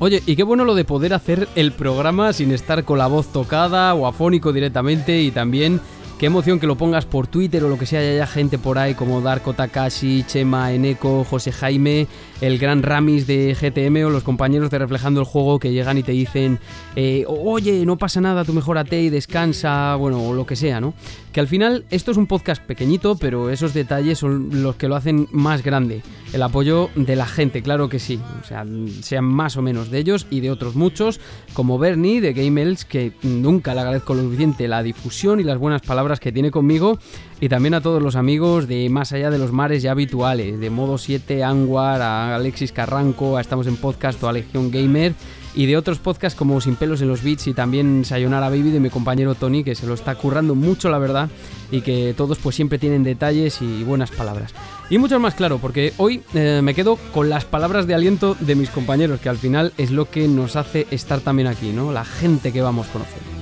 Oye, y qué bueno lo de poder hacer el programa sin estar con la voz tocada o afónico directamente y también qué emoción que lo pongas por Twitter o lo que sea, ya haya gente por ahí como Darko Takashi, Chema Eneko, José Jaime, el gran Ramis de GTM o los compañeros de Reflejando el Juego que llegan y te dicen, eh, oye, no pasa nada, tú mejorate y descansa, bueno, o lo que sea, ¿no? Que al final esto es un podcast pequeñito, pero esos detalles son los que lo hacen más grande. El apoyo de la gente, claro que sí. O sea, sean más o menos de ellos y de otros muchos, como Bernie de Gamels, que nunca le agradezco lo suficiente la difusión y las buenas palabras que tiene conmigo y también a todos los amigos de Más allá de los mares ya habituales, de Modo 7, Anguar, a Alexis Carranco, a Estamos en Podcast o a Legion Gamer y de otros podcasts como Sin pelos en los beats y también Sayonara Baby de mi compañero Tony que se lo está currando mucho la verdad y que todos pues siempre tienen detalles y buenas palabras. Y mucho más claro porque hoy eh, me quedo con las palabras de aliento de mis compañeros que al final es lo que nos hace estar también aquí, ¿no? La gente que vamos conociendo.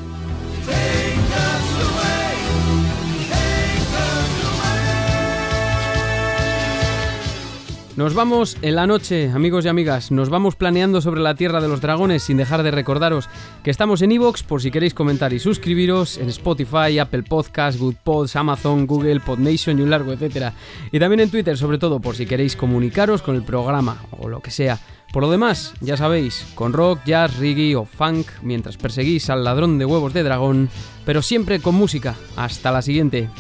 Nos vamos en la noche, amigos y amigas. Nos vamos planeando sobre la Tierra de los Dragones sin dejar de recordaros que estamos en Evox por si queréis comentar y suscribiros, en Spotify, Apple Podcasts, Good Pods, Amazon, Google, Podnation y un largo etcétera. Y también en Twitter, sobre todo por si queréis comunicaros con el programa o lo que sea. Por lo demás, ya sabéis, con rock, jazz, reggae o funk, mientras perseguís al ladrón de huevos de dragón, pero siempre con música. Hasta la siguiente.